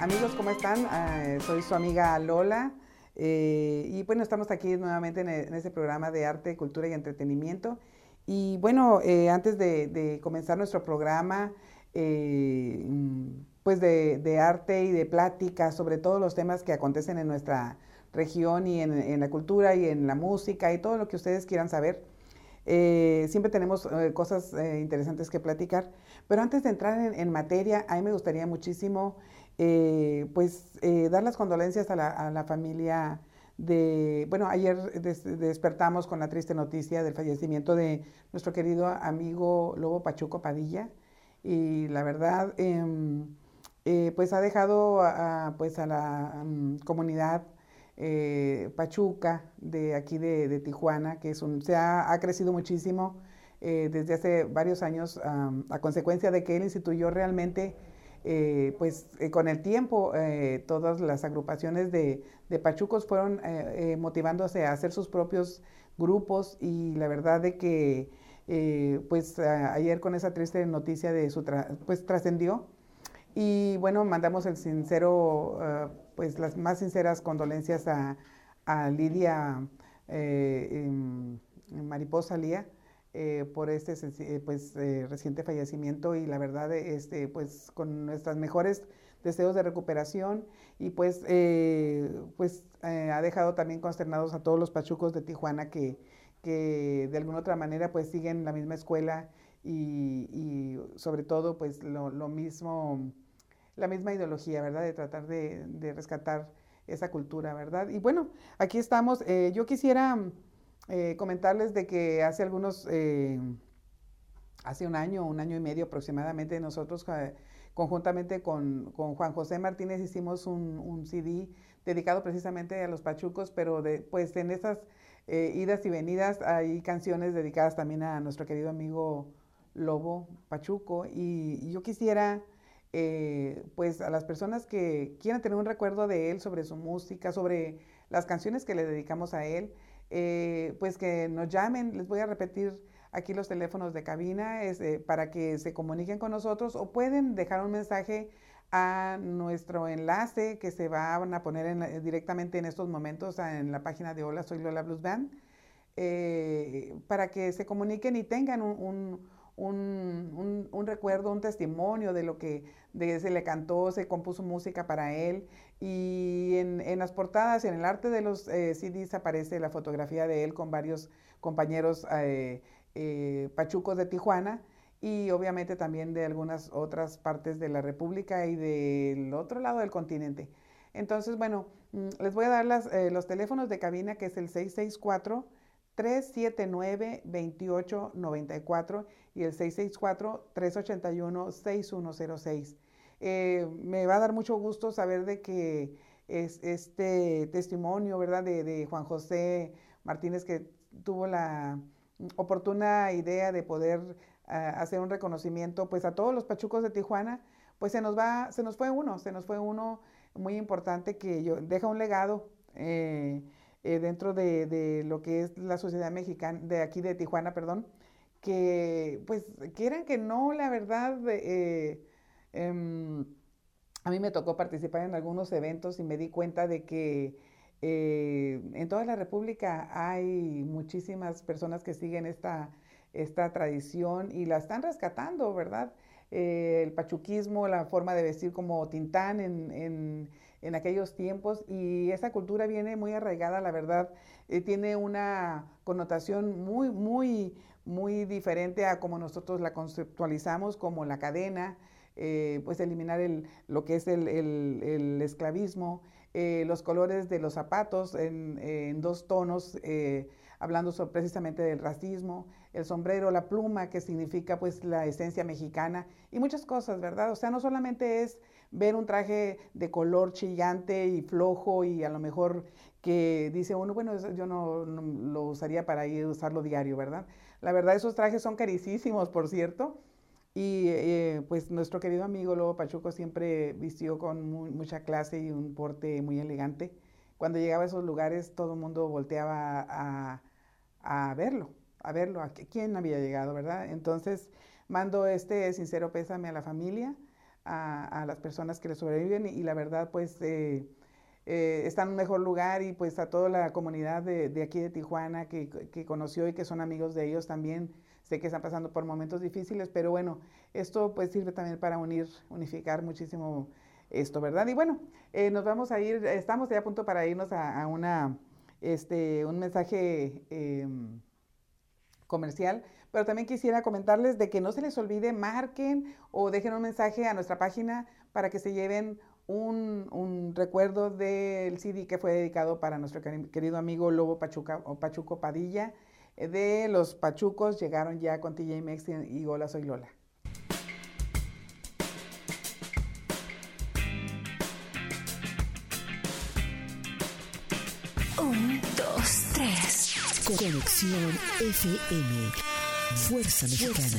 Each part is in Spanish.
amigos, ¿cómo están? Ah, soy su amiga Lola. Eh, y bueno, estamos aquí nuevamente en, e, este programa de arte, cultura y entretenimiento. Y bueno, eh, antes de, comenzar nuestro programa, eh, pues de, arte y de plática sobre todos los temas que acontecen en nuestra región y en, la cultura y en la música y todo lo que ustedes quieran saber. siempre tenemos cosas interesantes que platicar, pero antes de entrar en, materia, a mí me gustaría muchísimo eh, pues eh, dar las condolencias a la, familia de, bueno, ayer despertamos con la triste noticia del fallecimiento de nuestro querido amigo Lobo Pachuco Padilla. Y la verdad, em, eh, pues ha dejado a, pues a la mm, comunidad Pachuca de aquí de, Tijuana, que es un, se ha, crecido muchísimo desde hace varios años a consecuencia de que él instituyó realmente eh, pues eh, con el tiempo eh, todas las agrupaciones de, pachucos fueron motivándose a hacer sus propios grupos y la verdad de que pues ayer con esa triste noticia de su pues trascendió. Y bueno mandamos el sincero pues las más sinceras condolencias a, a Lidia em, Mariposa Lía eh, por este eh, pues, eh, reciente fallecimiento y la verdad, este, pues con nuestros mejores deseos de recuperación y pues, pues ha dejado también consternados a todos los pachucos de Tijuana que, que de alguna otra manera pues siguen la misma escuela y, sobre todo pues lo, mismo, la misma ideología, ¿verdad? De tratar de, de rescatar esa cultura, ¿verdad? Y bueno, aquí estamos. yo quisiera eh, comentarles de que hace algunos, eh, hace un año, un año y medio aproximadamente, nosotros eh, conjuntamente con, Juan José Martínez hicimos un, CD dedicado precisamente a los pachucos, pero de, pues en esas idas y venidas hay canciones dedicadas también a nuestro querido amigo Lobo Pachuco. Y, yo quisiera... pues a las personas que quieran tener un recuerdo de él sobre su música, sobre las canciones que le dedicamos a él, eh, pues que nos llamen, les voy a repetir aquí los teléfonos de cabina eh, para que se comuniquen con nosotros o pueden dejar un mensaje a nuestro enlace que se van a poner directamente en estos momentos en la página de Hola, soy Lola Blues Band, eh, para que se comuniquen y tengan un un, un, recuerdo, un testimonio de lo que de, se le cantó, se compuso música para él. Y en, en las portadas, en el arte de los eh, CDs aparece la fotografía de él con varios compañeros eh, eh, pachucos de Tijuana y obviamente también de algunas otras partes de la República y del otro lado del continente. Entonces, bueno, mm, les voy a dar las, los teléfonos de cabina que es el 664 379-2894 y el 664-381-6106. Eh, me va a dar mucho gusto saber de que es este testimonio, ¿verdad?, de, Juan José Martínez que tuvo la oportuna idea de poder ah, hacer un reconocimiento, pues a todos los pachucos de Tijuana, pues se nos va, se nos fue uno, se nos fue uno muy importante que yo, deja un legado. Eh, eh, dentro de, lo que es la sociedad mexicana, de aquí de Tijuana, perdón, que pues quieran que no, la verdad, eh, em, a mí me tocó participar en algunos eventos y me di cuenta de que eh, en toda la República hay muchísimas personas que siguen esta, esta tradición y la están rescatando, ¿verdad? el pachuquismo, la forma de vestir como Tintán en en aquellos tiempos y esa cultura viene muy arraigada, la verdad, eh, tiene una connotación muy, muy, muy diferente a como nosotros la conceptualizamos, como la cadena, eh, pues eliminar el, lo que es el, el, esclavismo, eh, los colores de los zapatos en, dos tonos, hablando precisamente del racismo, el sombrero, la pluma, que significa pues la esencia mexicana y muchas cosas, ¿verdad? O sea, no solamente es ver un traje de color chillante y flojo y a lo mejor que dice uno, bueno, yo no, lo usaría para ir a usarlo diario, ¿verdad? La verdad, esos trajes son carísimos, por cierto. Y eh, pues nuestro querido amigo Lobo Pachuco siempre vistió con mucha clase y un porte muy elegante. Cuando llegaba a esos lugares todo el mundo volteaba a, a verlo, a verlo, a quién había llegado, ¿verdad? Entonces mando este sincero pésame a la familia, a, las personas que le sobreviven y, la verdad pues eh, eh, está en un mejor lugar y pues a toda la comunidad de, aquí de Tijuana que, que, conoció y que son amigos de ellos también. Sé que están pasando por momentos difíciles, pero bueno, esto pues sirve también para unir, unificar muchísimo esto, ¿verdad? Y bueno, eh, nos vamos a ir, estamos ya a punto para irnos a, una, este, un mensaje em, comercial, pero también quisiera comentarles de que no se les olvide, marquen o dejen un mensaje a nuestra página para que se lleven un, recuerdo del CD que fue dedicado para nuestro querido amigo Lobo Pachuca o Pachuco Padilla. De los Pachucos llegaron ya con TJ Mex y Hola Soy Lola. Un, dos, tres. Conexión FM. Fuerza Mexicana.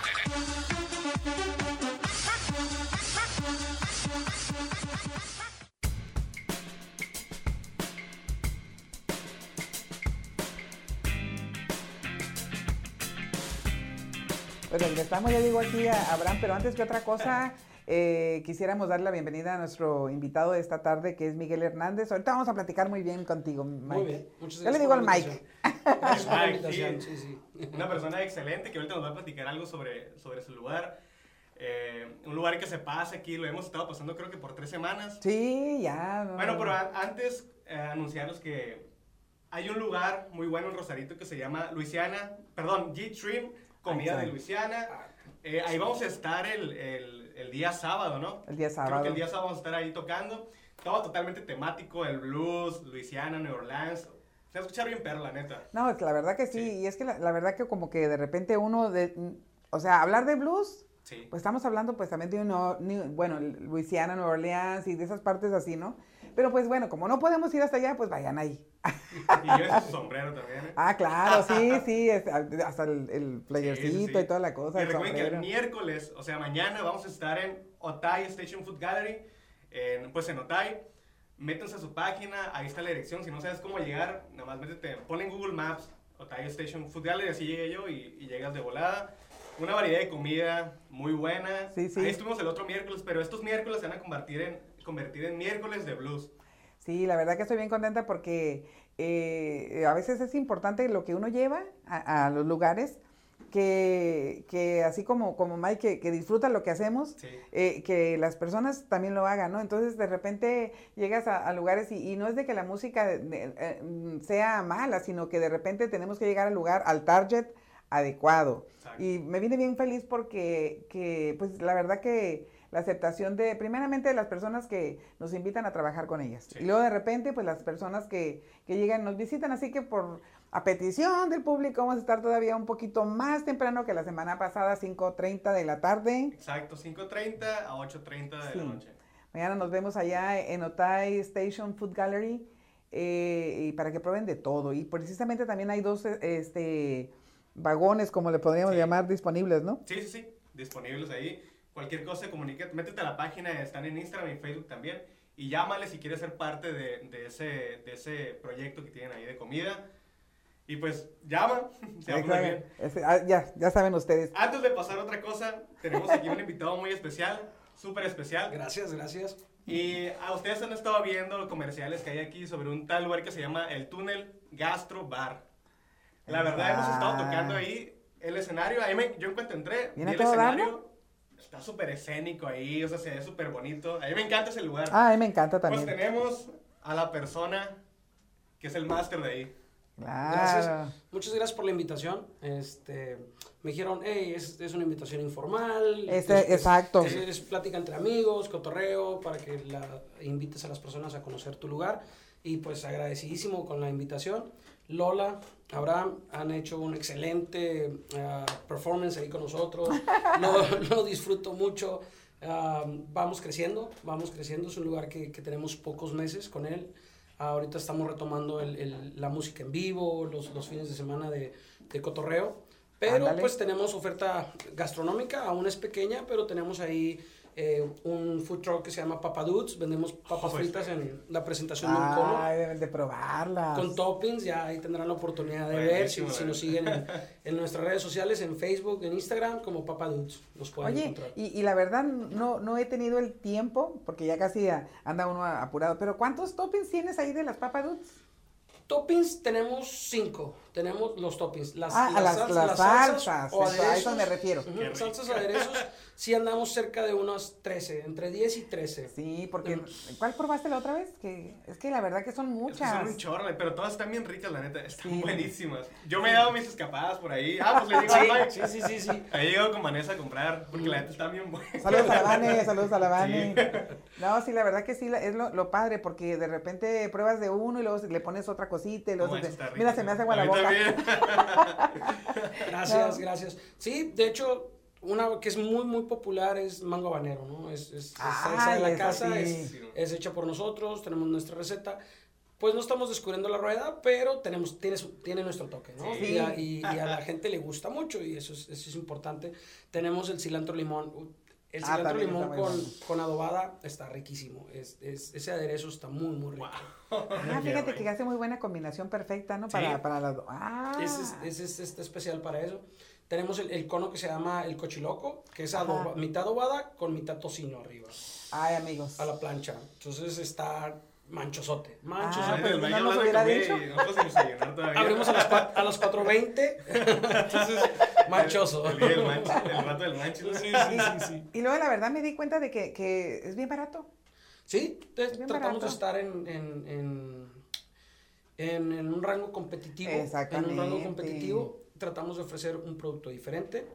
Pues regresamos, ya digo aquí a Abraham, pero antes que otra cosa, eh, quisiéramos dar la bienvenida a nuestro invitado de esta tarde, que es Miguel Hernández. Ahorita vamos a platicar muy bien contigo, Mike. Muy bien, muchas gracias. Yo le digo al Mike. Mike, sí. Sí, sí. Una persona excelente que ahorita nos va a platicar algo sobre, sobre su lugar. Eh, un lugar que se pasa aquí, lo hemos estado pasando creo que por tres semanas. Sí, ya. bueno, pero antes eh, anunciaros que hay un lugar muy bueno en Rosarito que se llama Luisiana, perdón, G-Trim comida de Luisiana. Eh, ahí vamos a estar el, el, el, día sábado, ¿no? El día sábado. Creo que el día sábado vamos a estar ahí tocando. Todo totalmente temático, el blues, Luisiana, New Orleans. Se va a escuchar bien perla, la neta. No, la verdad que sí. Y es que la, la, verdad que como que de repente uno, de, o sea, hablar de blues, sí. pues estamos hablando pues también de uno, bueno, Luisiana, New Orleans y de esas partes así, ¿no? Pero pues bueno, como no podemos ir hasta allá, pues vayan ahí. y yo su sombrero también. ¿eh? Ah, claro, sí, sí, hasta el, el playercito y toda la cosa. Y recuerden que el miércoles, o sea, mañana vamos a estar en Otay Station Food Gallery, en, pues en Otay. Métanse a su página, ahí está la dirección. Si no sabes cómo llegar, nada más métete, pon en Google Maps Otay Station Food Gallery, así llegué yo y, y llegas de volada una variedad de comida muy buena. Sí, sí. Ahí estuvimos el otro miércoles, pero estos miércoles se van a convertir en convertir en miércoles de blues. Sí, la verdad que estoy bien contenta porque eh, a veces es importante lo que uno lleva a, los lugares. Que, que, así como, como Mike, que, disfruta lo que hacemos, eh, que las personas también lo hagan, ¿no? Entonces, de repente llegas a, lugares y, no es de que la música eh, sea mala, sino que de repente tenemos que llegar al lugar, al target adecuado. Y me viene bien feliz porque, que, pues, la verdad que la aceptación de, primeramente, de las personas que nos invitan a trabajar con ellas. Y luego de repente, pues las personas que, que llegan nos visitan. Así que por a petición del público vamos a estar todavía un poquito más temprano que la semana pasada, 5.30 de la tarde. Exacto, 5.30 a 8.30 de la noche. Mañana nos vemos allá en Otay Station Food Gallery eh, y para que prueben de todo. Y precisamente también hay dos este, vagones, como le podríamos llamar, disponibles, ¿no? Sí, sí, sí, disponibles ahí. Cualquier cosa, comunica, métete a la página, están en Instagram y Facebook también. Y llámale si quieres ser parte de, de, ese, de ese proyecto que tienen ahí de comida. Y pues llama, se bien. Ah, ya, ya saben ustedes. Antes de pasar a otra cosa, tenemos aquí un invitado muy especial, súper especial. Gracias, gracias. Y a ustedes han estado viendo los comerciales que hay aquí sobre un tal lugar que se llama el Túnel Gastro Bar. La verdad, hemos estado tocando ahí el escenario. Ahí me, yo en cuanto entré, vi el escenario está súper escénico ahí, o sea, se ve súper bonito. A mí me encanta ese lugar. Ah, a mí me encanta pues también. Pues tenemos a la persona que es el máster de ahí. Claro. Gracias. Muchas gracias por la invitación. Este, me dijeron, hey, es, es una invitación informal. Este, exacto. Es, es, plática entre amigos, cotorreo, para que la, invites a las personas a conocer tu lugar. Y pues agradecidísimo con la invitación. Lola, Abraham han hecho un excelente ah, performance ahí con nosotros. lo, disfruto mucho. Vamos creciendo, vamos creciendo. Es un lugar que, que, tenemos pocos meses con él. Ahorita estamos retomando el, el, la música en vivo, los, los fines de semana de, de cotorreo. Pero pues tenemos oferta gastronómica, aún es pequeña, pero tenemos ahí eh, un food truck que se llama Papa Dudes. Vendemos papas Oh, fritas en la presentación de un cono. Ay, deben de probarlas. Con toppings, ya ahí tendrán la oportunidad de Buenísimo, ver si, nos siguen en, en nuestras redes sociales, en Facebook, en Instagram, como Papa Dudes. Nos pueden Oye, encontrar. y, y la verdad no, no he tenido el tiempo, porque ya casi anda uno apurado, pero ¿cuántos toppings tienes ahí de las Papa Dudes? Toppings tenemos cinco. Tenemos los toppings. Las, Ah, las- sal- las salsas, o eso, a eso aderezos. me refiero. Rico. salsas, aderezos. Sí andamos cerca de unos 13, entre 10 y 13. Sí, porque Mm. ¿cuál probaste la otra vez? Que es que la verdad que son Es que muchas. son un chorro, pero todas están bien ricas, la neta. Están Sí. buenísimas. Yo me he dado mis escapadas por ahí. Ah, pues le digo a Mike. Sí, sí, sí, sí. Ahí llego con Vanessa a comprar, porque la neta está bien buena. Saludos a la Vane, saludos a la Vane. No, sí, la verdad que sí, la- es lo, lo padre, porque de repente pruebas de uno y luego le pones otra cosita y luego No, se Mira, se me hace agua la también. Gracias, No. gracias. Sí, de hecho, una que es muy, muy popular es mango habanero, ¿no? Es, es, es Ay, esa de la casa, es, es hecha por nosotros, tenemos nuestra receta. Pues no estamos descubriendo la rueda, pero tenemos, tiene, su- tiene nuestro toque, ¿no? Sí. Y, a, y- y a la gente le gusta mucho y eso es, eso es importante. Tenemos el cilantro limón. El Ah, cilantro limón está con, con adobada está riquísimo. Es, es- ese aderezo está muy, muy rico. Ah, fíjate que hace muy buena combinación perfecta, ¿no? Para, Sí. para dos. Ah. Ese es, ese es este especial para eso. Tenemos el, el cono que se llama el cochiloco, que es adoba- mitad adobada con mitad tocino arriba, Ay, amigos. a la plancha. Entonces está manchosote. Ah, Manchosote. pues, El no nos hubiera dicho. Abrimos a las, a las 4.20. Entonces, manchoso. El, rato del manche. ¿no? Sí, sí, sí, sí. Y luego la verdad me di cuenta de que, que es bien barato. Sí, te- Bien tratamos barato. de estar en, en, en, en- en un rango competitivo. En un Exactamente. rango competitivo tratamos de ofrecer un producto diferente.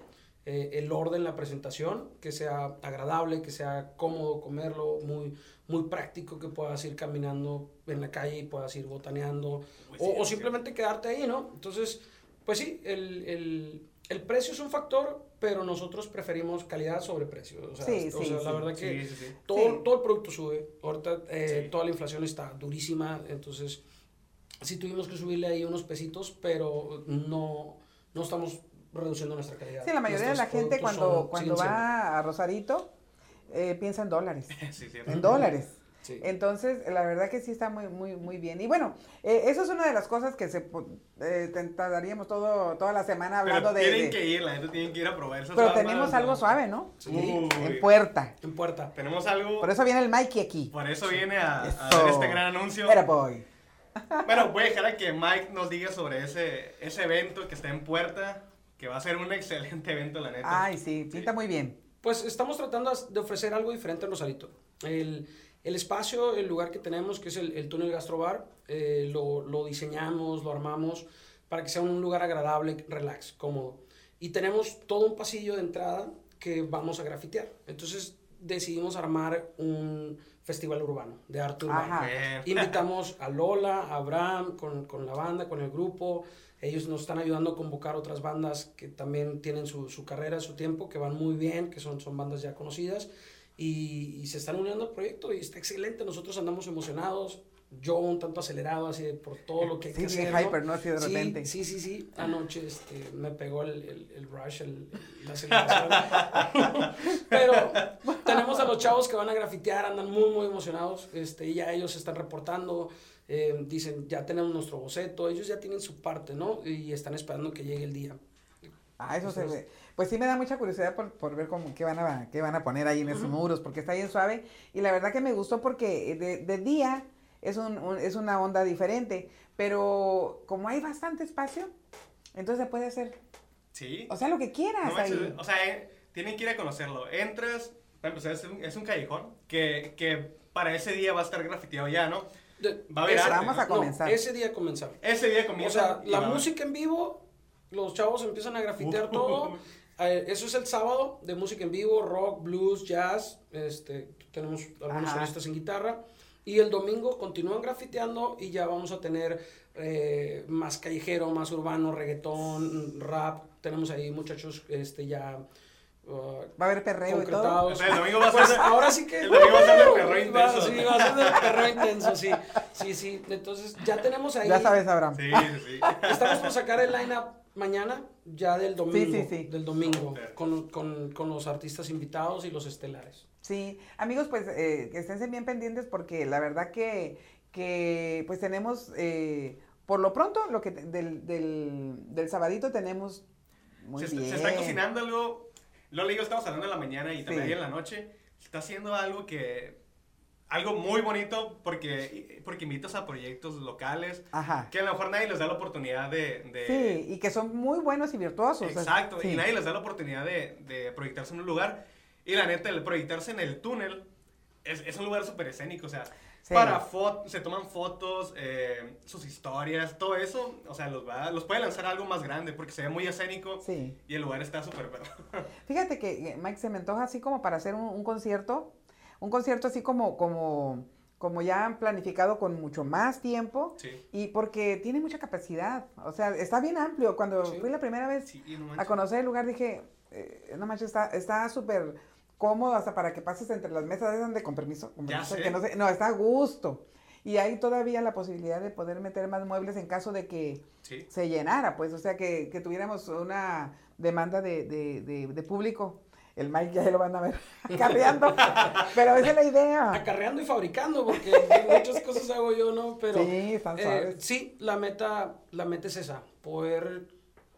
Eh, el orden, la presentación, que sea agradable, que sea cómodo comerlo, muy, muy práctico, que puedas ir caminando en la calle y puedas ir botaneando. Pues o, sí, o sí. simplemente quedarte ahí, ¿no? Entonces, pues sí, el, el, el precio es un factor, pero nosotros preferimos calidad sobre precio. O sea, Sí, o sí, sea, la sí. verdad que Sí, sí, sí. todo, Sí. todo el producto sube. Ahorita eh, Sí. toda la inflación está durísima, entonces sí tuvimos que subirle ahí unos pesitos, pero no, no estamos reduciendo nuestra calidad. Sí, la mayoría de la gente cuando, cuando va a Rosarito eh, piensa en dólares. Sí. En dólares. Entonces, la verdad que sí está muy, muy, muy bien. Y bueno, eh, eso es una de las cosas que se eh, tardaríamos todo, toda la semana hablando Pero de, tienen de- que ir, la gente tiene que ir a probar esas Pero tenemos ¿no? algo suave, ¿no? Sí. En Uy. puerta. En puerta. Tenemos algo. Por eso viene el Mikey aquí. Por eso viene a, a Eso. dar este gran anuncio. Era boy. Bueno, voy a dejar a que Mike nos diga sobre ese, ese evento que está en puerta, que va a ser un excelente evento, la neta. Ay, sí, pinta muy bien. Pues estamos tratando de ofrecer algo diferente en Rosarito. El, el espacio, el lugar que tenemos, que es el, el túnel gastrobar, eh, lo, lo diseñamos, lo armamos para que sea un lugar agradable, relax, cómodo. Y tenemos todo un pasillo de entrada que vamos a grafitear. Entonces decidimos armar un festival urbano, de arte urbano. Invitamos a Lola, a Abraham, con, con la banda, con el grupo. Ellos nos están ayudando a convocar otras bandas que también tienen su, su carrera, su tiempo, que van muy bien, que son, son bandas ya conocidas. Y, y se están uniendo al proyecto y está excelente. Nosotros andamos emocionados. Yo un tanto acelerado así de por todo lo que hay Sí, que hacer. ¿no? hyper, ¿no? Así de Sí, repente. Sí, sí, sí. Anoche este, me pegó el, el, el rush, el, la aceleración. Pero tenemos a los chavos que van a grafitear, andan muy, muy emocionados. Este, y ya ellos se están reportando. Eh, dicen, ya tenemos nuestro boceto. Ellos ya tienen su parte, ¿no? Y están esperando que llegue el día. Ah, eso se Entonces- ve. Pues sí me da mucha curiosidad por, por ver cómo, qué, van a, qué van a poner ahí en esos muros, porque está bien suave. Y la verdad que me gustó porque de, de día es, un, un- es una onda diferente, pero como hay bastante espacio, entonces se puede hacer, Sí. o sea, lo que quieras No ahí. o sea, eh, tienen que ir a conocerlo. Entras, para empezar, es un, es un callejón que, que para ese día va a estar grafiteado ya, ¿no? De- Va a haber ese- arte, Vamos a comenzar. No, ese día comenzar. Ese día O comienza. sea, y la música en vivo, los chavos empiezan a grafitear todo. Eh, eso es el sábado de música en vivo, rock, blues, jazz. Este, tenemos algunos Ajá. solistas en guitarra. Y el domingo continúan grafiteando y ya vamos a tener eh, más callejero, más urbano, reggaetón, rap. Tenemos ahí muchachos este, ya uh, Va a haber perreo y todo. concretados. O sea, el domingo va a Pues ahora sí que. el domingo va a ser del perreo intenso. Sí, va a ser perreo intenso, sí. Sí, sí. Entonces ya tenemos ahí. Ya sabes, Abraham. Sí, sí, sí. Estamos por sacar el line-up mañana, ya del domingo. sí, sí. Del domingo, con, con, con los artistas invitados y los estelares. Sí, amigos, pues eh, que estén bien pendientes porque la verdad que, que pues tenemos, eh, por lo pronto, lo que del, del, del sabadito tenemos muy se, bien. se está cocinando algo. Lola y yo estamos hablando en la mañana y también Sí. en la noche. Está haciendo algo que. Algo muy bonito porque, porque invitas a proyectos locales Ajá. que a lo mejor nadie les da la oportunidad de. de- Sí, y que son muy buenos y virtuosos. Exacto, Sí. y nadie les da la oportunidad de, de proyectarse en un lugar. Y la neta, el proyectarse en el túnel es, es un lugar súper escénico, o sea, Sí. para fotos, se toman fotos, eh, sus historias, todo eso, o sea, los, va, los puede lanzar a algo más grande porque se ve muy escénico Sí. y el lugar está súper. Fíjate que, eh, Mike, se me antoja así como para hacer un, un concierto, un concierto así como, como, como ya planificado con mucho más tiempo. Sí. Y porque tiene mucha capacidad, o sea, está bien amplio. Cuando Sí. fui la primera vez Sí, no a conocer el lugar dije, eh, no manches, está está súper cómodo hasta para que pases entre las mesas esas de permiso, sé. que no, sé- no, está a gusto. Y hay todavía la posibilidad de poder meter más muebles en caso de que Sí. se llenara, pues, o sea, que, que tuviéramos una demanda de, de, de, de público. El Mike ya lo van a ver carreando, pero esa es la idea. Acarreando y fabricando, porque muchas cosas hago yo, ¿no? Pero sí, están eh, sí, la meta, la meta es esa, poder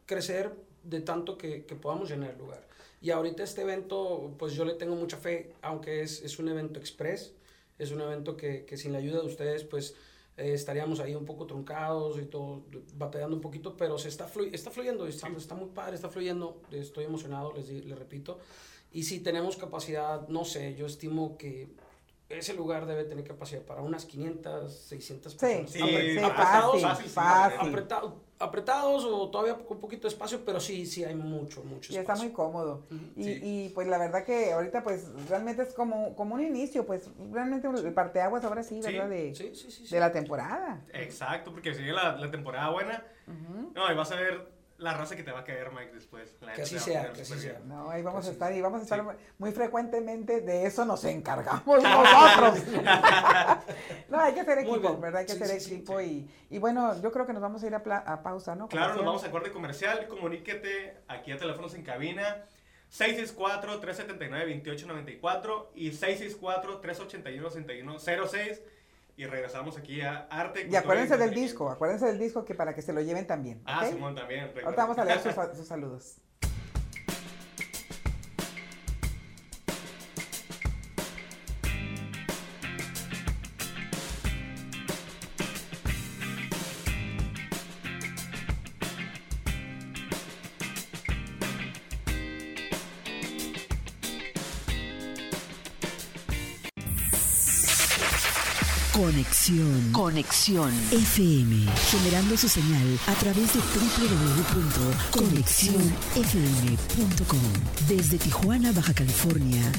crecer de tanto que, que podamos llenar el lugar. Y ahorita este evento, pues yo le tengo mucha fe, aunque es, es un evento express, es un evento que, que sin la ayuda de ustedes, pues eh, estaríamos ahí un poco truncados y todo, batallando un poquito, pero se está, flu- está fluyendo, está, está muy padre, está fluyendo, estoy emocionado, les, les repito. Y si tenemos capacidad, no sé, yo estimo que ese lugar debe tener capacidad para unas 500, 600 personas. Sí, Apre- sí, apretados, fácil, fácil. apretados o todavía con un poquito de espacio, pero sí, sí hay mucho, mucho Y está espacio. muy cómodo. Y, Sí. y pues la verdad que ahorita pues realmente es como, como un inicio, pues realmente el parteaguas ahora sí, Sí, ¿verdad? De, Sí, sí, sí. sí. de la temporada. Exacto, porque sigue la, la temporada buena. No, y vas a ver la raza que te va a caer, Mike, después. La Que así sea, que así sea. No, ahí vamos a estar y vamos a estar Sí. muy frecuentemente, de eso nos encargamos nosotros. no, hay que Muy equipo. ¿verdad? Hay que Sí, sí, equipo y, y bueno, yo creo que nos vamos a ir a, pausa, ¿no? Claro, nos vamos a corte comercial. Comuníquete aquí a teléfonos en cabina. 664-379-2894 y 664-381-6106. Y regresamos aquí a Arte. Y acuérdense del disco, acuérdense del disco que para que se lo lleven también. Ah. Simón también. Ahorita vamos a leer sus, sus saludos. Conexión. Conexión. FM. Generando su señal a través de www.conexionfm.com. Desde Tijuana, Baja California,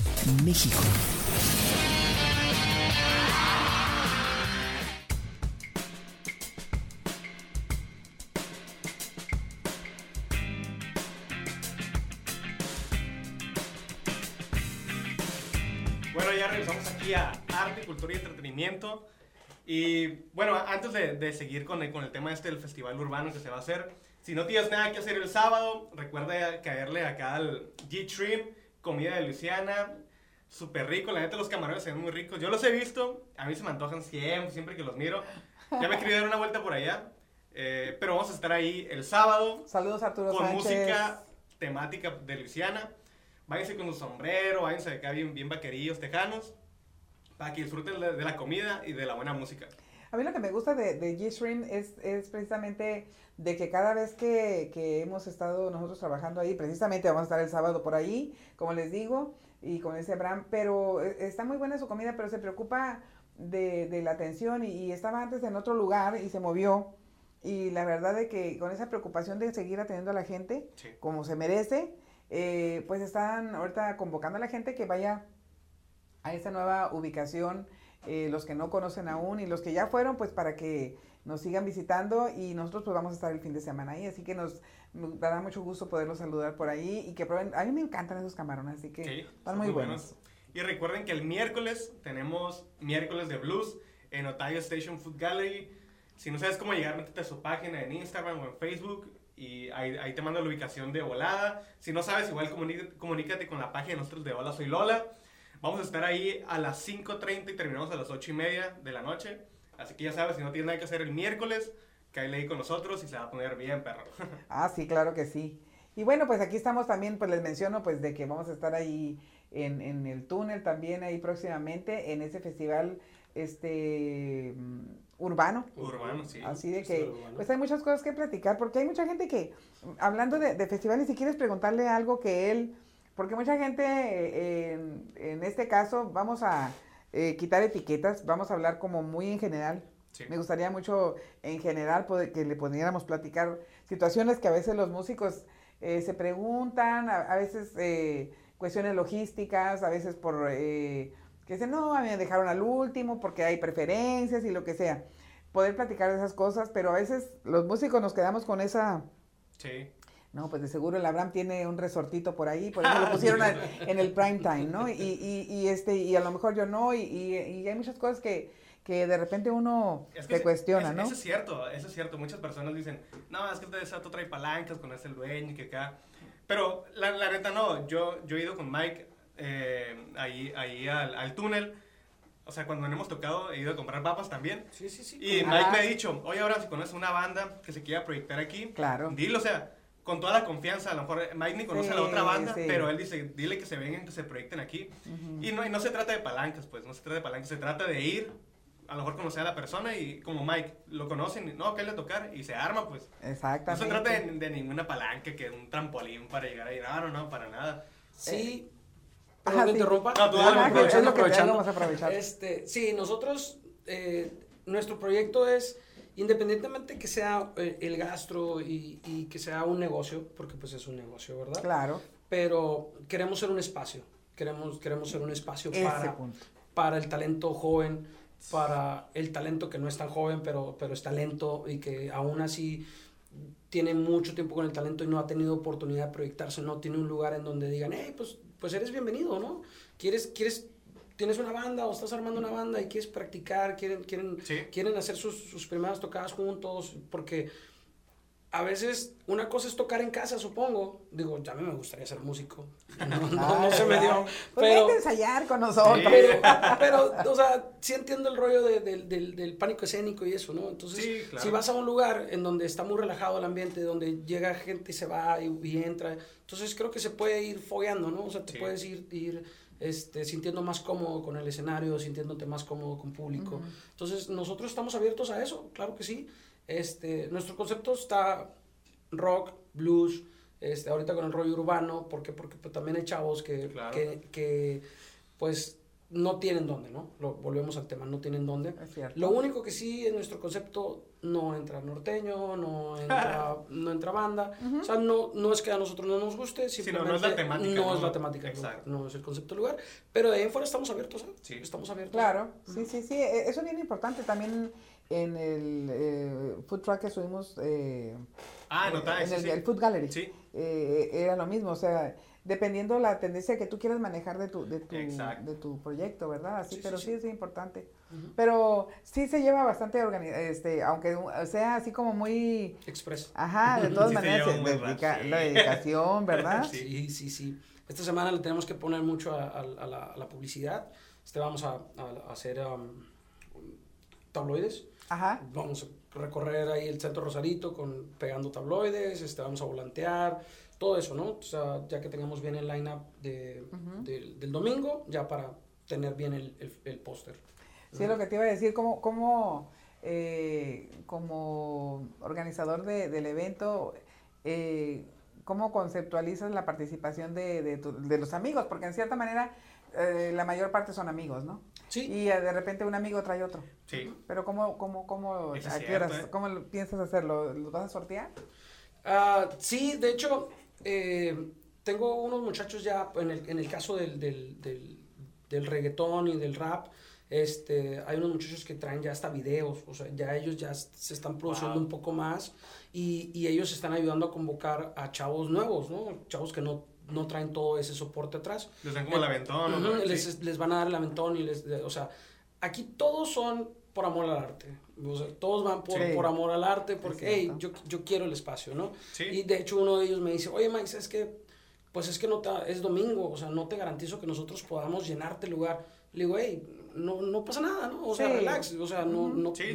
México. Bueno, ya regresamos aquí a Arte, Cultura y Entretenimiento. Y bueno, antes de, de seguir con el, con el tema este del festival urbano que se va a hacer, si no tienes nada que hacer el sábado, recuerda caerle acá al G-Trim, comida de Luisiana, súper rico, la neta los camarones se ven muy ricos. Yo los he visto, a mí se me antojan siempre, siempre que los miro. Ya me quería dar una vuelta por allá, eh, pero vamos a estar ahí el sábado Saludos Arturo con Sánchez. música temática de Luisiana. Váyanse con su sombrero, váyanse acá bien, bien vaquerillos, tejanos, para que disfruten de, la comida y de la buena música. A mí lo que me gusta de, de G-Stream es, es precisamente de que cada vez que, que hemos estado nosotros trabajando ahí, precisamente vamos a estar el sábado por ahí, como les digo, y con ese Abraham, pero eh, está muy buena su comida, pero se preocupa de, de la atención y, y estaba antes en otro lugar y se movió. Y la verdad de que con esa preocupación de seguir atendiendo a la gente Sí. como se merece, eh, pues están ahorita convocando a la gente que vaya a esta nueva ubicación eh, los que no conocen aún y los que ya fueron, pues para que nos sigan visitando y nosotros pues vamos a estar el fin de semana ahí, así que nos, nos dará mucho gusto poderlos saludar por ahí y que prueben, a mí me encantan esos camarones, así que Sí, están muy muy buenos. Y recuerden que el miércoles tenemos miércoles de blues en Otayo Station Food Gallery. Si no sabes cómo llegar, métete a su página en Instagram o en Facebook y ahí, ahí te mando la ubicación de volada. Si no sabes, igual comuní- comunícate con la página de nosotros de Hola Soy Lola. Vamos a estar ahí a las 5.30 y terminamos a las 8 y media de la noche. Así que ya sabes, si no tienes nada que hacer el miércoles, cállate ahí con nosotros y se va a poner bien, perro. Ah, sí, claro que sí. Y bueno, pues aquí estamos también, pues les menciono, pues de que vamos a estar ahí en, en el túnel también ahí próximamente en ese festival este mm, urbano. Urbano, sí. Así de que, urbano. pues hay muchas cosas que platicar, porque hay mucha gente que, hablando de, de festivales, si quieres preguntarle algo que él, porque mucha gente, eh, en, en este caso, vamos a eh, quitar etiquetas, vamos a hablar como muy en general. Sí. Me gustaría mucho, en general, poder- que le pudiéramos platicar situaciones que a veces los músicos eh, se preguntan, a, a veces cuestiones logísticas, a veces por eh, que dicen, no, a mí me dejaron al último porque hay preferencias y lo que sea. Poder platicar de esas cosas, pero a veces los músicos nos quedamos con esa, Sí. No, pues de seguro el Abraham tiene un resortito por ahí, por eso lo pusieron en, en el prime time, ¿no? Y, y, y, este, y a lo mejor yo no, y, y, y hay muchas cosas que, que de repente uno Es que se cuestiona, es- ¿no? Eso es cierto, eso es cierto. Muchas personas dicen, no, es que este sato trae palancas con ese el dueño y que acá. Pero la, la neta no, yo, yo he ido con Mike eh, ahí, ahí al, al túnel. O sea, cuando hemos tocado, he ido a comprar papas también. Sí, sí, sí. Y Ah. Mike me ha dicho, oye, ahora si conoces una banda que se quiera proyectar aquí, Claro. dile, o sea, con toda la confianza, a lo mejor Mike ni conoce a la otra banda, sí. pero él dice, dile que se vengan, que se proyecten aquí. y, no, y no se trata de palancas, pues, no se trata de palancas, se trata de ir, a lo mejor conocer a la persona y como Mike, lo conocen, y, no, que le tocar y se arma, pues. No Exactamente. se trata de, de ninguna palanca, que un trampolín para llegar ahí, no, no, no, para nada. Sí. Ajá, Perdón que sí. interrumpa. No, tú Ajá, dale, aprovechando, aprovechando. Este, sí, nosotros, eh, nuestro proyecto es, independientemente que sea eh, el gastro y, y que sea un negocio, porque pues es un negocio, ¿verdad? Claro, Pero queremos ser un espacio, queremos, queremos ser un espacio ese para, punto. para el talento joven, para el talento que no es tan joven, pero, pero es talento y que aún así tiene mucho tiempo con el talento y no ha tenido oportunidad de proyectarse, no tiene un lugar en donde digan, hey, pues, pues eres bienvenido, ¿no? ¿Quieres, quieres, tienes una banda o estás armando una banda y quieres practicar, quieren, quieren, Sí. quieren hacer sus, sus primeras tocadas juntos, porque a veces una cosa es tocar en casa, supongo. Digo, ya a mí me gustaría ser músico. No, no- no Ay, se me dio. Pues Pero, a ensayar con nosotros. pero, pero, o sea, sí entiendo el rollo de- del- del, del pánico escénico y eso, ¿no? Entonces, Sí, claro. si vas a un lugar en donde está muy relajado el ambiente, donde llega gente y se va y, y entra, entonces creo que se puede ir fogueando, ¿no? O sea, te Sí. puedes ir, ir este, sintiendo más cómodo con el escenario, sintiéndote más cómodo con público. Entonces, nosotros estamos abiertos a eso, claro que sí. Este, nuestro concepto está rock, blues, este, ahorita con el rollo urbano, porque, porque pues, también hay chavos que, Claro. que, que, pues no tienen dónde, ¿no? Lo, volvemos al tema, no tienen dónde. Lo único que sí en nuestro concepto no entra norteño, no entra, no entra banda. O sea, no, no es que a nosotros no nos guste, no, simplemente no es la temática, No, ¿no? es la temática, lugar, no es el concepto del lugar. Pero de ahí en fuera estamos abiertos, ¿eh? Sí. Estamos abiertos. Claro, sí, sí, sí, e- eso es bien importante. También en el eh, food truck que subimos, eh, Ah, no, está, en sí, el, sí. el food gallery, Sí. eh, era lo mismo, o sea, dependiendo la tendencia que tú quieras manejar de tu, de tu, de tu proyecto, ¿verdad? Así, Sí, pero sí, sí, es importante. Pero sí se lleva bastante este, aunque sea así como muy, Express. ajá, de todas maneras, dedica- sí. la dedicación, ¿verdad? Sí. Sí, sí, sí. Esta semana le tenemos que poner mucho a, a- a la, a la publicidad. Este vamos a hacer um, tabloides. Ajá. Vamos a recorrer ahí el centro Rosarito con, pegando tabloides, este, vamos a volantear, todo eso, ¿no? O sea, ya que tengamos bien el line-up de, del, del domingo, ya para tener bien el, el, el póster. Sí, es lo que te iba a decir, como, como, eh, como organizador de- del evento, eh, ¿cómo conceptualizas la participación de, de, tu- de los amigos? Porque en cierta manera eh, la mayor parte son amigos, ¿no? Sí, Y eh, de repente un amigo trae otro. Sí. Pero ¿cómo, cómo, cómo, a cierto, horas, ¿eh? cómo lo piensas hacerlo? ¿Los vas a sortear? Ah, sí, de hecho, eh, tengo unos muchachos ya, en el, en el caso del, del, del, del reggaetón y del rap, Este, hay unos muchachos que traen ya hasta videos, o sea, ya ellos ya se están produciendo Wow. un poco más y, y ellos están ayudando a convocar a chavos nuevos, ¿no? Chavos que no, no traen todo ese soporte atrás. Les dan como el aventón, Ujú, ¿no? Les, les van a dar el aventón y les, o sea, aquí todos son por amor al arte. O sea, todos van por, Sí. por amor al arte porque, hey, yo, yo quiero el espacio, ¿no? Sí. Y de hecho uno de ellos me dice, oye Mike, es que, pues es que no te, es domingo, o sea, no te garantizo que nosotros podamos llenarte el lugar. Le digo, hey, no, no pasa nada, ¿no? O sea, Sí. relax, o sea, no, no, no, sí.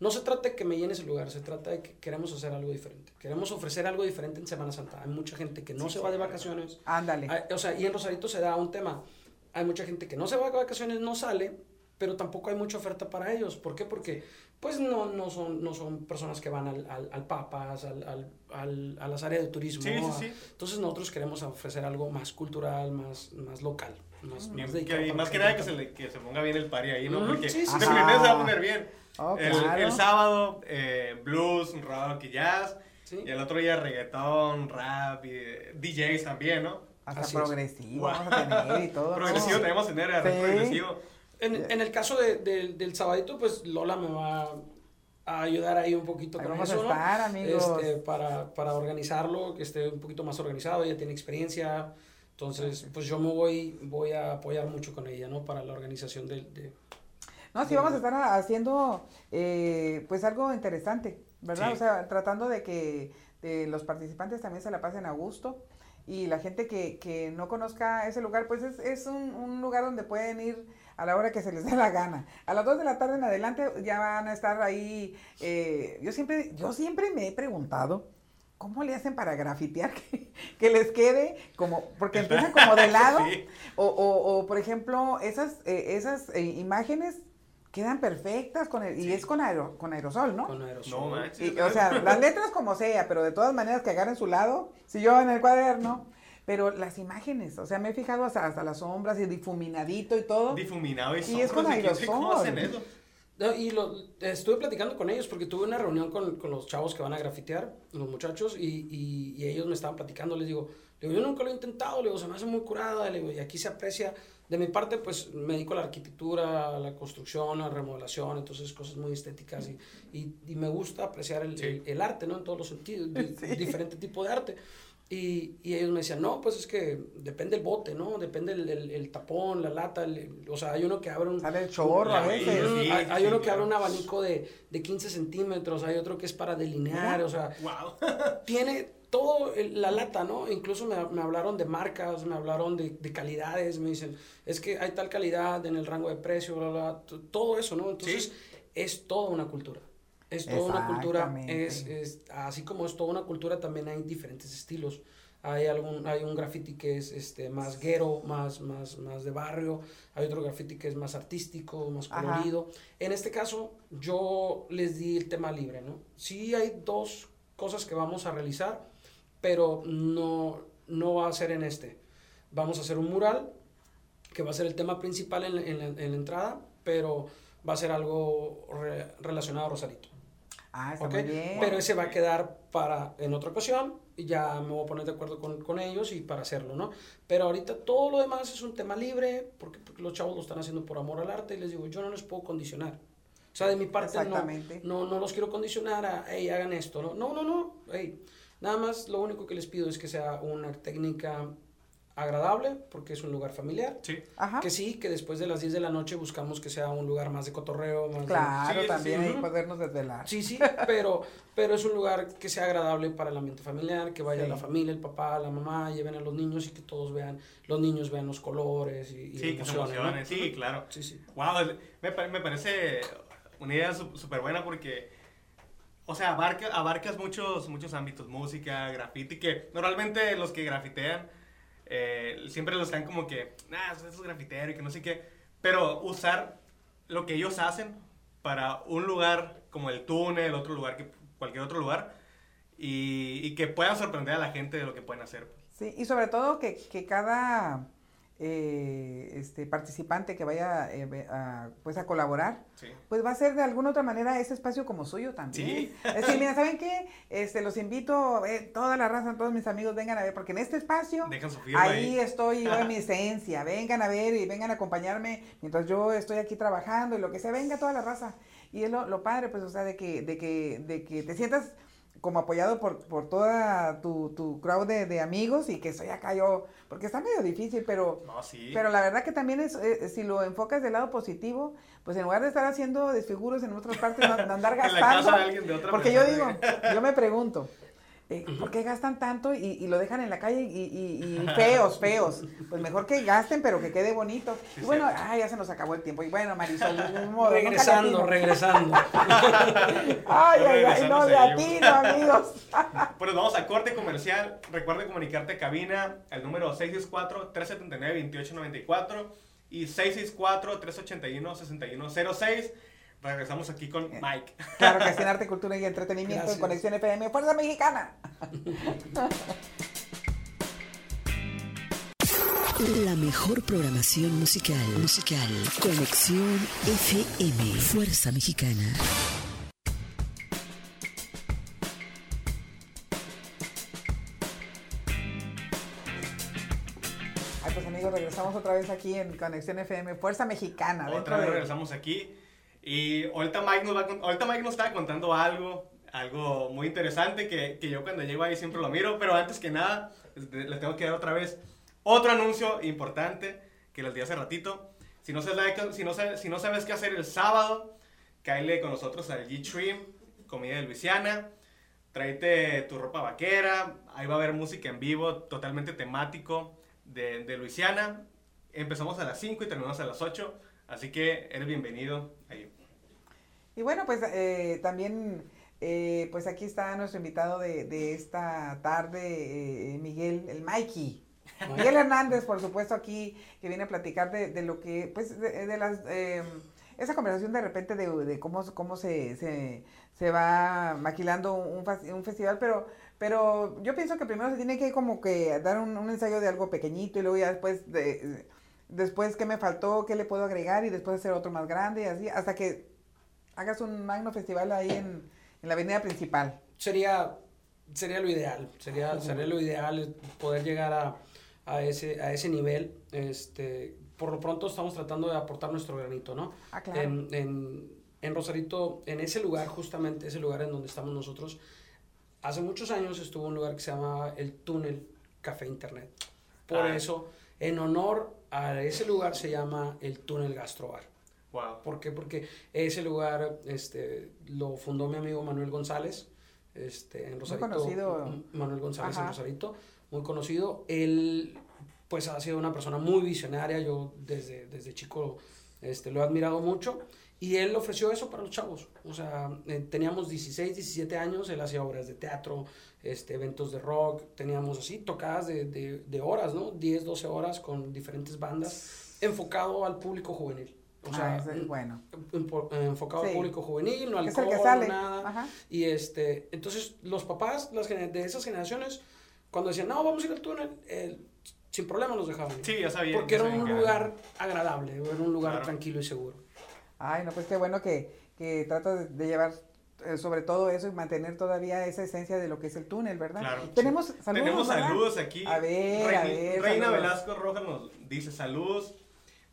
no se trata de que me llenes el lugar, se trata de que queremos hacer algo diferente. Queremos ofrecer algo diferente en Semana Santa. Hay mucha gente que no se va de vacaciones. Ándale. Hay- o sea, y en Rosarito se da un tema. Hay mucha gente que no se va de vacaciones, no sale, pero tampoco hay mucha oferta para ellos. ¿Por qué? Porque pues no, no, son, no son personas que van al, al, al Papas, al, al, al- a las áreas de turismo. Sí, sí, a- sí. Entonces nosotros queremos ofrecer algo más cultural, más, más local. Más, más que- y más que nada que se, le- que se ponga bien el party ahí, ¿no? Porque sí, sí, sí. definitivamente se va a poner bien. Oh, el, claro. el sábado, eh, blues, rock y jazz. Sí. Y el otro día reggaetón, rap y eh, DJs también, ¿no? Hasta Así es. progresivo Guau. vamos a tener y todo. Progresivo, tenemos que tener progresivo. En, en el caso de, de- del sabadito, pues Lola me va a ayudar ahí un poquito Ahí con eso, ¿no? estar. Este, para, para organizarlo, que esté un poquito más organizado, ella tiene experiencia, entonces pues yo me voy, voy a apoyar mucho con ella, ¿no? Para la organización del... De, No, sí vamos a estar haciendo eh, pues algo interesante, ¿verdad? Sí. O sea, tratando de que de los participantes también se la pasen a gusto y la gente que, que no conozca ese lugar, pues es, es un, un lugar donde pueden ir a la hora que se les dé la gana. A las 2 de la tarde en adelante ya van a estar ahí. eh, yo siempre, yo siempre me he preguntado. ¿Cómo le hacen para grafitear que, que les quede como, porque empiezan como de lado, Sí. o, o, o, por ejemplo, esas, eh, esas eh, imágenes quedan perfectas con el, y es con, aero- con aerosol, ¿no? con aerosol. No manches. Y, o sea, las letras como sea, pero de todas maneras que agarren su lado, si yo en el cuaderno, pero las imágenes, o sea, me he fijado hasta, hasta las sombras y difuminadito y todo. Difuminado y, Y es con sombras, sabe ¿Cómo aerosol. hacen eso? No, y lo, estuve platicando con ellos porque tuve una reunión con, con los chavos que van a grafitear, los muchachos, y, y, y ellos me estaban platicando. Les digo, digo, yo nunca lo he intentado, le digo, se me hace muy curada, le digo, y aquí se aprecia. De mi parte, pues me dedico a la arquitectura, a la construcción, a la remodelación, entonces cosas muy estéticas y, y, y me gusta apreciar el, Sí. el- el arte, ¿no? En todos los sentidos, Sí. diferente tipo de arte. Y, y ellos me decían, no, pues es que depende el bote, ¿no? Depende el, el- el tapón, la lata, el- o sea, hay uno que abre un... Sale el chorro a Sí, veces. Hay, hay sí, uno que abre un abanico de, de 15 centímetros, hay otro que es para delinear, o sea, Wow. tiene todo el- la lata, ¿no? Incluso me, me hablaron de marcas, me hablaron de, de calidades, me dicen, es que hay tal calidad en el rango de precio, bla, bla, todo eso, ¿no? Entonces, Sí. es toda una cultura. Es toda una cultura, es, es- así como es toda una cultura, también hay diferentes estilos. Hay, algún, hay un graffiti que es este, más guero, más, más, más de barrio. Hay otro graffiti que es más artístico, más Ajá. colorido. En este caso, yo les di el tema libre, ¿no? Sí hay dos cosas que vamos a realizar, pero no, no va a ser en este. Vamos a hacer un mural, que va a ser el tema principal en, en en la entrada, pero va a ser algo re- relacionado a Rosarito. Ah, está ¿ok? muy bien. Pero ese va a quedar para en otra ocasión y ya me voy a poner de acuerdo con, con ellos y para hacerlo, ¿no? Pero ahorita todo lo demás es un tema libre porque, porque los chavos lo están haciendo por amor al arte y les digo, yo no les puedo condicionar. O sea, de mi parte no, no, no los quiero condicionar a, hey, hagan esto, ¿no? No, no, no, hey, nada más lo único que les pido es que sea una técnica agradable porque es un lugar familiar. Sí. Ajá. Que sí, que después de las 10 de la noche buscamos que sea un lugar más de cotorreo, más de- Claro, Sí, sí, también sí. hay Ujú. podernos desvelar. Sí, sí, pero, pero es un lugar que sea agradable para el ambiente familiar, que vaya Sí. la familia, el papá, la mamá, lleven a los niños y que todos vean, los niños vean los colores y, y Sí, que se emocionen, ¿no? emocionen. Sí, claro. Sí, sí. Wow, me, me parece una idea súper buena porque, o sea, abarca, abarcas muchos, muchos ámbitos, música, graffiti, que normalmente los que grafitean eh, siempre los están como que, eso es grafitero y que no sé qué, pero usar lo que ellos hacen para un lugar como el túnel, otro lugar que cualquier otro lugar, y, y que puedan sorprender a la gente de lo que pueden hacer. Sí, y sobre todo que, que cada eh, este participante que vaya eh, a, pues a colaborar, Sí. pues va a ser de alguna otra manera ese espacio como suyo también. Sí. Es decir, mira, ¿saben qué? Este, los invito, eh, toda la raza, todos mis amigos, vengan a ver, porque en este espacio, ahí. estoy yo en mi esencia, vengan a ver y vengan a acompañarme mientras yo estoy aquí trabajando y lo que sea, venga toda la raza. Y es lo, lo padre, pues, o sea, de que, de que, de que te sientas como apoyado por, por toda tu, tu crowd de, de amigos y que estoy acá yo, porque está medio difícil, pero... No, sí. Pero la verdad que también es, eh, si lo enfocas del lado positivo, pues en lugar de estar haciendo desfiguros en otras partes, no, andar gastando. casa de alguien de otra porque yo digo, yo me pregunto, eh, ¿por qué gastan tanto y, y lo dejan en la calle y, y- y feos, feos? Pues mejor que gasten, pero que quede bonito. Sí, y bueno, ay, ya se nos acabó el tiempo. Y bueno, Marisol, modo, regresando, regresando. Ay, ay, ay, no le atino, amigos. Pues vamos a corte comercial. Recuerda comunicarte a cabina al número 664-379-2894 y 664-381-6106. Regresamos aquí con Mike. Claro que sí, en arte, cultura y entretenimiento Gracias. en Conexión FM, Fuerza Mexicana. La mejor programación musical. Musical. Conexión FM. Fuerza Mexicana. Ay, pues amigos, regresamos otra vez aquí en Conexión FM, Fuerza Mexicana. Otra vez de- regresamos aquí. Y ahorita Mike nos, va ahorita Mike nos estaba contando algo, algo muy interesante que, que yo cuando llego ahí siempre lo miro. Pero antes que nada, les tengo que dar otra vez otro anuncio importante que les di hace ratito. Si no, sabes, si no, sabes, si no sabes qué hacer el sábado, cáele con nosotros al G-Trim, comida de Luisiana. Tráete tu ropa vaquera. Ahí va a haber música en vivo, totalmente temático de, de Luisiana. Empezamos a las 5 y terminamos a las 8. Así que eres bienvenido ahí. Y bueno, pues eh, también, eh, pues aquí está nuestro invitado de, de esta tarde, eh, Miguel, el Mikey. Miguel Hernández, por supuesto, aquí, que viene a platicar de, de lo que, pues, de, de las, eh, esa conversación de repente de, de cómo, cómo se, se, se va maquilando un, un festival, pero, pero yo pienso que primero se tiene que como que dar un, un ensayo de algo pequeñito y luego ya después de, después qué me faltó, qué le puedo agregar y después hacer otro más grande y así, hasta que hagas un magno festival ahí en, en la avenida principal. sería sería lo ideal sería sería lo ideal poder llegar a, a ese a ese nivel este por lo pronto estamos tratando de aportar nuestro granito no Ah, claro. en, en, en Rosarito en ese lugar justamente ese lugar en donde estamos nosotros hace muchos años estuvo un lugar que se llamaba el túnel café internet por Ah. eso en honor a ese lugar se llama el túnel gastrobar Wow. ¿Por qué? Porque ese lugar este, lo fundó mi amigo Manuel González, este, en Rosarito. conocido. M- Manuel González en Ajá. Rosarito, muy conocido. Él, pues, ha sido una persona muy visionaria. Yo desde, desde chico este, lo he admirado mucho. Y él ofreció eso para los chavos. O sea, eh, teníamos 16, 17 años, él hacía obras de teatro, este, eventos de rock, teníamos así, tocadas de, de, de horas, ¿no? 10, 12 horas con diferentes bandas, enfocado al público juvenil. O sea, Ah, es bueno. enfocado Sí. al público juvenil, no Que es el alcohol, que sale. nada. Ajá. Y este, entonces los papás las de esas generaciones, cuando decían, no, vamos a ir al túnel, eh, sin problema los dejaban. ir. Sí, ya sabía. Porque ya era sabía un que lugar agradable, era un lugar Claro. tranquilo y seguro. Ay, no, pues qué bueno que, que tratas de, llevar eh, sobre todo eso y mantener todavía esa esencia de lo que es el túnel, ¿verdad? Claro. Tenemos saludos. Tenemos ¿verdad? saludos aquí. A ver, Reina, a ver, Reina saludos. Velasco Rojas nos dice saludos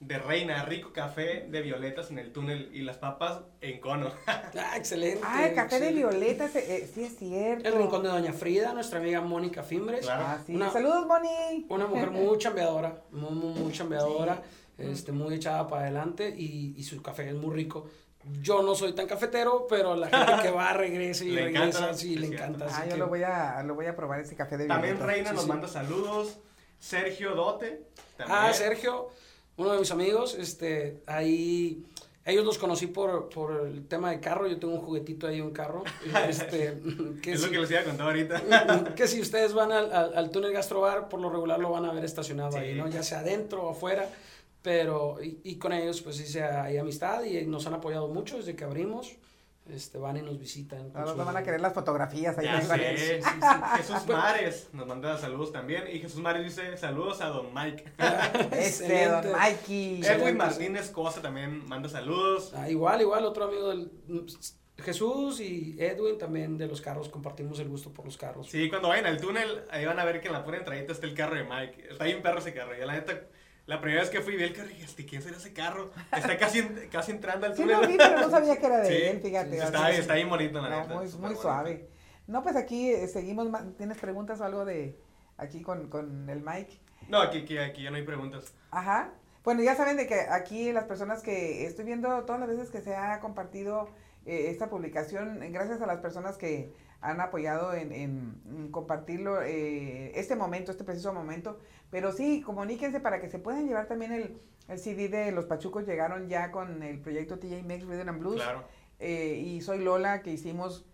de Reina, rico café de violetas en el túnel y las papas en cono. Ah, excelente. Ah, el café de excelente. violeta, ese, eh, sí es cierto. El rincón de Doña Frida, nuestra amiga Mónica Fimbres. Claro. Ah, sí. Una- Saludos, Moni. Una mujer muy chambeadora, muy, muy, muy chambeadora, este, muy echada para adelante y, y su café es muy rico. Yo no soy tan cafetero, pero la gente que va regresa y Le regresa, encanta, sí, le encanta. Ah, yo que- lo voy a, lo voy a probar ese café de También violeta. Reina Sí, nos sí. manda saludos. Sergio Dote. También. Ah, Sergio, uno de mis amigos, este, ahí, ellos los conocí por, por el tema de carro, yo tengo un juguetito ahí, un carro, este, que Es lo si, que les iba a contar ahorita. que si ustedes van al, al, al túnel Gastrobar, por lo regular lo van a ver estacionado ahí. ¿no? Ya sea adentro o afuera, pero, y, y con ellos pues hice ahí amistad y nos han apoyado mucho desde que abrimos, este, van y nos visitan. Ahora van a querer las fotografías ahí. Ya sé. Sí, sí, sí. Jesús Mares nos manda saludos también. Y Jesús Mares dice saludos a don Mike. Este, don. Mikey. Edwin Martínez Cosa también manda saludos. Ah, igual, igual, otro amigo del Jesús y Edwin también de los carros, compartimos el gusto por los carros. Sí, cuando vayan al túnel, ahí van a ver que en la pura entradita está el carro de Mike. Está bien perro ese carro. Yo la neta, la primera vez que fui vi el carro y dije, "Este, ¿quién será ese carro? Está casi, casi entrando al Sí túnel. lo vi, pero no sabía que era de Sí, él, fíjate. sí, está, bien- está bien bonito, la neta. muy, muy bonito. suave. No, pues aquí eh, seguimos. ¿Tienes preguntas o algo de aquí con, con el Mike? No, aquí, aquí, aquí ya no hay preguntas. Ajá. Bueno, ya saben de que aquí las personas que estoy viendo todas las veces que se ha compartido eh, esta publicación, eh, gracias a las personas que han apoyado en, en- en compartirlo eh, este momento, este preciso momento. Pero sí, comuníquense para que se puedan llevar también el, el CD de Los Pachucos. Llegaron ya con el proyecto TJ Maxx Rhythm and Blues. Claro. Eh, y soy Lola, que hicimos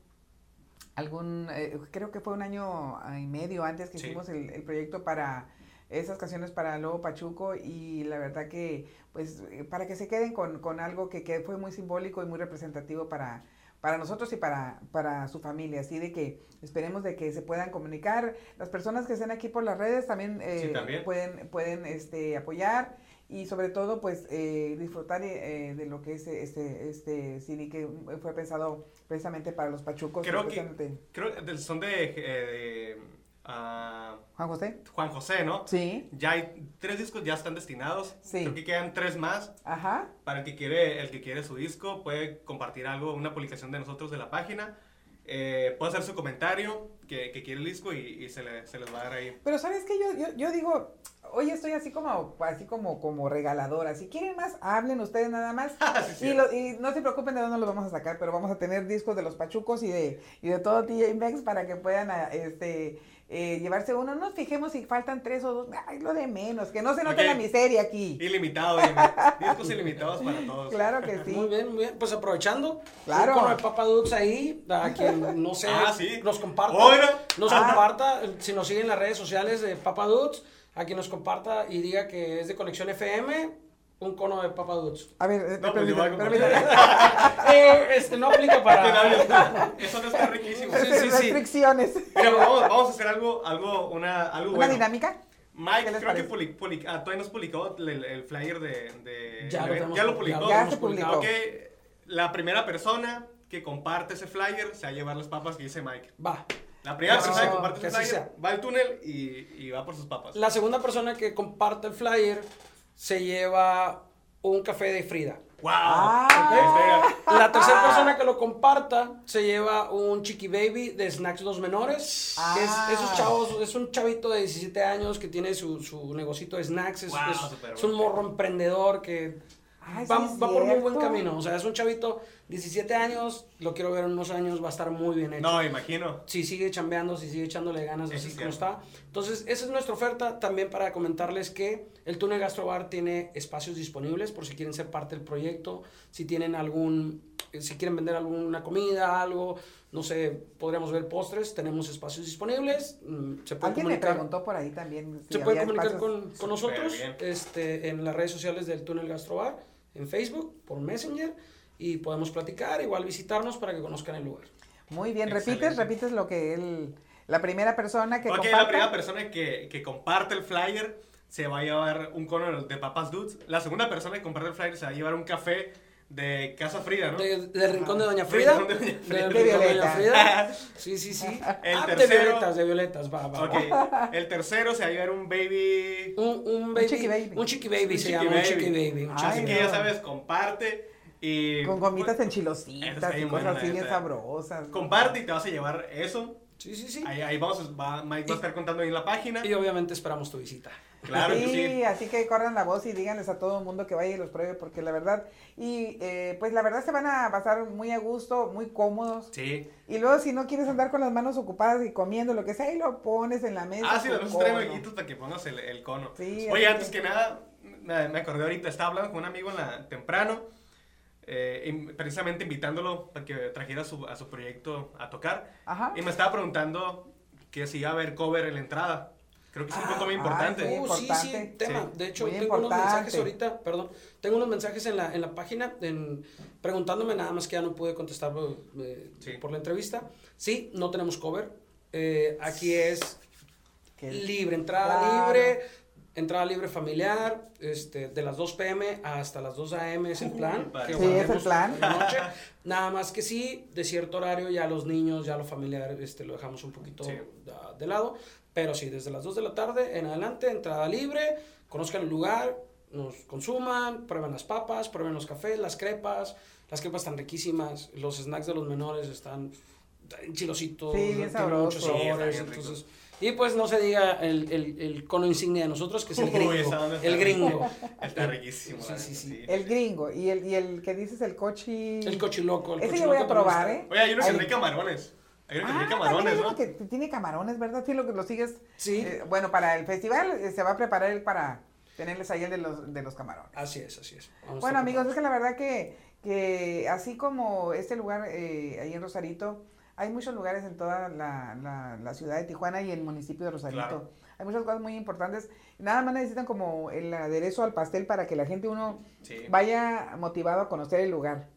algún, eh, creo que fue un año y medio antes que Sí. hicimos el, el proyecto para esas canciones para Lobo Pachuco y la verdad que, pues, eh, para que se queden con, con algo que, que fue muy simbólico y muy representativo para, para nosotros y para, para su familia, así de que esperemos de que se puedan comunicar. Las personas que estén aquí por las redes también, eh, Sí, también. pueden, pueden este, apoyar y sobre todo pues eh, disfrutar eh, de lo que es este, este CD que fue pensado precisamente para los pachucos. Creo que-. Creo son de, eh, de, ah, Juan José. Juan José, ¿no? Sí, Ya hay tres discos, ya están destinados. Sí. Creo que quedan tres más. ajá. Para el que quiere, el que quiere su disco, puede compartir algo, una publicación de nosotros de la página. Eh, puede hacer su comentario que, que quiere el disco y, y se, le- se les va a dar ahí. Pero sabes que yo, yo, yo digo, hoy estoy así como, así como, como regaladora. Si quieren más, hablen ustedes nada más. Sí, Y, lo- y no se preocupen de dónde los vamos a sacar, pero vamos a tener discos de los pachucos y de, y de todo TJ Maxx para que puedan ah, este, eh, llevarse uno. No nos fijemos si faltan tres o dos. Ay, lo de menos, que no se note la miseria aquí. Ilimitado, ilimi- discos ilimitados para todos. Claro que sí. Muy bien, muy bien. Pues aprovechando, Claro. cono de Papa Dudes ahí, a quien no sé, Ah, sí. nos comparta. Oiga. Nos Ah. comparta, si nos siguen en las redes sociales de Papa Dudes, a quien nos comparta y diga que es de Conexión FM, un cono de Papa Dudes. A ver, eh, No, pues permítame. Eh, este no aplica para. Eso no está riquísimo. Sí, sí, sí. Restricciones. Mira, vamos, vamos a hacer algo, algo, una, algo ¿Una bueno. dinámica? Mike, ¿Qué les creo que parece? public- public- ah, todavía nos publicó el, el flyer de, de- Ya lo de- ya lo publicó. Ya se publicó. Ok, la primera persona que comparte ese flyer se va a llevar las papas que dice Mike. Va. La primera Eso, persona que comparte que ese así flyer sea. va al túnel y, y va por sus papas. La segunda persona que comparte el flyer se lleva un café de Frida. ¡Wow! Ah. La tercera persona que lo comparta se lleva un Chiqui Baby de Snacks Dos Menores. Que es, Ah. esos chavos, es un chavito de 17 años que tiene su, su negocito de snacks. Es, Wow, es- súper es un morro emprendedor que Ay, va, sí va por muy buen camino. O sea, es un chavito 17 años, lo quiero ver en unos años, va a estar muy bien hecho. No, imagino. si sigue chambeando, si sigue echándole ganas, Eso así es como está. Entonces, esa es nuestra oferta también para comentarles que el Túnel Gastrobar tiene espacios disponibles por si quieren ser parte del proyecto, si tienen algún, eh, si quieren vender alguna comida, algo, no sé, podríamos ver postres, tenemos espacios disponibles, mm, se puede Alguien me comunicar. preguntó por ahí también. si Se puede comunicar con, con nosotros este, en las redes sociales del Túnel Gastrobar, en Facebook, por Messenger, y podemos platicar, igual visitarnos para que conozcan el lugar. Muy bien, repites, Excelente. repites lo que él, la primera persona que Ok, comparta. la primera persona que, que comparte el flyer se va a llevar un cono de papas dudes. La segunda persona que comparte el flyer se va a llevar un café de Casa Frida, ¿no? De- del rincón de Doña Del Frida. Rincón de Doña Frida. Del De Violeta. Doña Frida. Sí, sí, sí. El Ah, de tercero- violetas, de violetas, va, va. va. Ok, el tercero se va a llevar un baby. Un, un baby. chiqui baby. Un chiqui baby Un se chiqui llama, baby. un chiqui baby. un Ay, chiqui Así que ya sabes, comparte y. Con gomitas pues, enchilositas y cosas bueno, así bien sabrosas. Comparte y te vas a llevar eso. Sí, sí, sí. Ahí, ahí vamos, va, Mike va a estar contando ahí en la página. Y obviamente esperamos tu visita. Claro sí, que sí. así que corran la voz y díganles a todo el mundo que vaya y los pruebe, porque la verdad, y eh, pues la verdad se van a pasar muy a gusto, muy cómodos. Sí. Y luego si no quieres andar con las manos ocupadas y comiendo lo que sea, ahí lo pones en la mesa. Ah, sí, las veces traen huequitos para que pongas el, el cono. Sí, Oye, antes que nada, me me acordé ahorita, estaba hablando con un amigo en la, temprano, eh, in- precisamente invitándolo para que trajera su, a su proyecto a tocar. Ajá. Y me estaba preguntando que si iba a haber cover en la entrada. Creo que es un Ah, punto muy ah, importante. muy Uh, sí, sí, importante. tema. Sí. De hecho, Muy tengo unos mensajes importante. ahorita, perdón, tengo unos mensajes en la, en la página en, preguntándome nada más que ya no pude contestar eh, Sí. por la entrevista. Sí, no tenemos cover. Eh, aquí es libre, entrada Claro. libre, entrada libre familiar, este, de las 2 pm hasta las 2 am es el plan. que Sí, es el plan. en la noche. Nada más que sí, de cierto horario ya los niños, ya lo familiar, este, lo dejamos un poquito Sí. de lado. Pero sí, desde las 2 de la tarde en adelante, entrada libre, conozcan el lugar, nos consuman, prueben las papas, prueben los cafés, las crepas. Las crepas están riquísimas, los snacks de los menores están chilositos, Sí, tienen muchos sabores. Y pues no se diga el, el, el cono insignia de nosotros, que es el gringo. está el gringo. Está riquísimo. Sí, sí, sí. El gringo. Y el, y el que dices el cochi. El cochiloco. El Ese yo voy a probar, ¿eh? Oye, hay uno que trae camarones. Hay uno que Ah, trae camarones, hay ¿no? uno que tiene camarones, ¿verdad? Sí, lo que lo sigues. Sí. Eh, bueno, para el festival eh, se va a preparar él para tenerles ahí el de los, de los camarones. Así es, así es. Vamos Bueno, amigos, es que la verdad que, que así como este lugar eh, ahí en Rosarito, hay muchos lugares en toda la, la- la ciudad de Tijuana y el municipio de Rosarito. Claro. Hay muchas cosas muy importantes. Nada más necesitan como el aderezo al pastel para que la gente uno Sí. vaya motivado a conocer el lugar.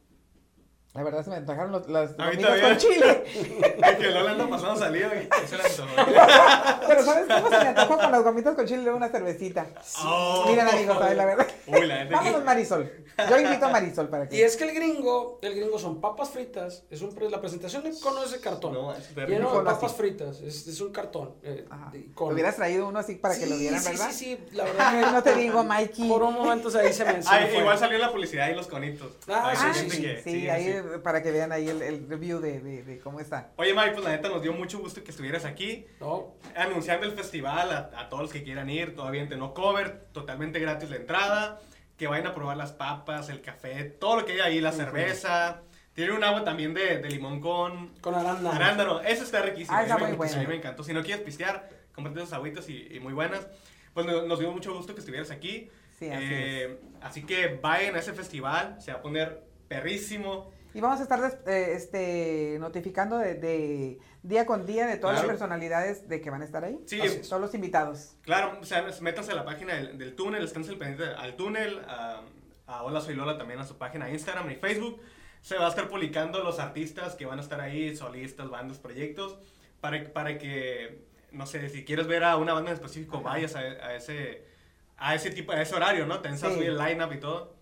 La verdad se me antojaron los, las gomitas con chile. Es que Lola anda pasando salido y eso era. Pero ¿sabes cómo se me antojó con las gomitas con chile y una cervecita? Oh. Miren amigos, ¿sabes? la verdad. Uy, la gente. Vámonos Marisol. Yo invito a Marisol para que... Y es que el gringo, el gringo son papas fritas. Es un, pre- la presentación del cono es de cartón. No, es Lleno de papas así. fritas. Es, es un cartón. eh, Te cono. hubieras traído uno así para que lo vieran, sí, ¿verdad? Sí, sí, la verdad. no te digo, Mikey. Por un momento ahí se me, Ay, igual salió la publicidad y los conitos. Ah, Ay, sí, sí, sí, sí, ahí eh, para que vean ahí el, el review de, de, de cómo está. Oye, Mike, pues la neta nos dio mucho gusto que estuvieras aquí. No, anunciando el festival a, a todos los que quieran ir, todavía no cover, totalmente gratis la entrada, que vayan a probar las papas, el café, todo lo que hay ahí, la cerveza. Tiene un agua también de, de limón con con arándano. arándano, eso está riquísimo. Ah, está me- muy bueno. A mí me encantó. Si no quieres pistear, comprate esas agüitas y, y muy buenas. Pues nos, nos dio mucho gusto que estuvieras aquí. Sí, así Eh, así que vayan a ese festival, se va a poner perrísimo. Y vamos a estar eh, este, notificando de, de día con día de todas Claro. las personalidades de que van a estar ahí. Sí, Así Todos los invitados. Claro, o sea, métanse a la página del, del túnel, estén al pendiente al túnel, a, a Hola Soy Lola también a su página Instagram y Facebook. Se va a estar publicando los artistas que van a estar ahí, solistas, bandas, proyectos, para, para que, no sé, si quieres ver a una banda en específico, vayas a, a ese, a ese tipo, a ese horario, ¿no? Te Sí. subir el line-up y todo.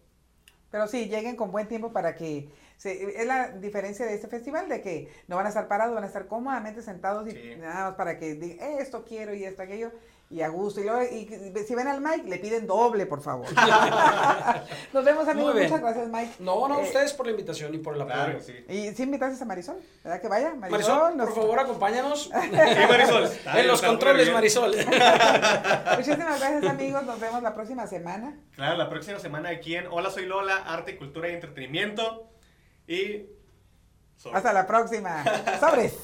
Pero sí, lleguen con buen tiempo para que... se- es la diferencia de este festival, de que no van a estar parados, van a estar cómodamente sentados y Sí. nada más para que digan, "Eh, esto quiero y esto, aquello, y a gusto. Y, luego, y si ven al Mike, le piden doble, por favor. Nos vemos, amigos. Muchas gracias, Mike. No, no, Eh, ustedes por la invitación y por el apoyo. Claro, sí. Y sí invitaste a Marisol, ¿verdad que vaya? Marisol, nos- por favor, acompáñanos. Sí, Marisol. en los controles, Marisol. Muchísimas gracias, amigos. Nos vemos la próxima semana. Claro, la próxima semana aquí en Hola Soy Lola, Arte, Cultura y Entretenimiento. Y... Hasta la próxima. Sobres.